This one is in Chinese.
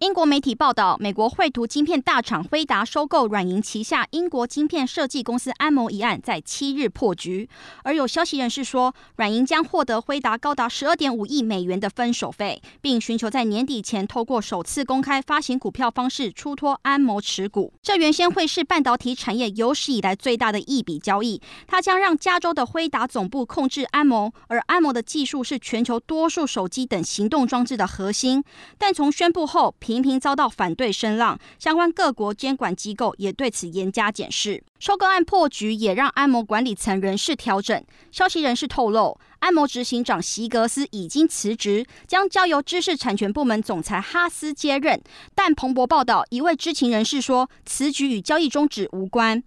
英国媒体报道，美国绘图晶片大厂辉达收购软银旗下英国晶片设计公司安谋一案在七日破局。而有消息人士说，软银将获得辉达高达十二点五亿美元的分手费，并寻求在年底前透过首次公开发行股票方式出脱安谋持股。这原先会是半导体产业有史以来最大的一笔交易。它将让加州的辉达总部控制安谋，而安谋的技术是全球多数手机等行动装置的核心。但从宣布后，频频遭到反对声浪，相关各国监管机构也对此严加检视。收购案破局也让安摩管理层人事调整。消息人士透露，安摩执行长席格斯已经辞职，将交由知识产权部门总裁哈斯接任。但彭博报道，一位知情人士说，此举与交易终止无关。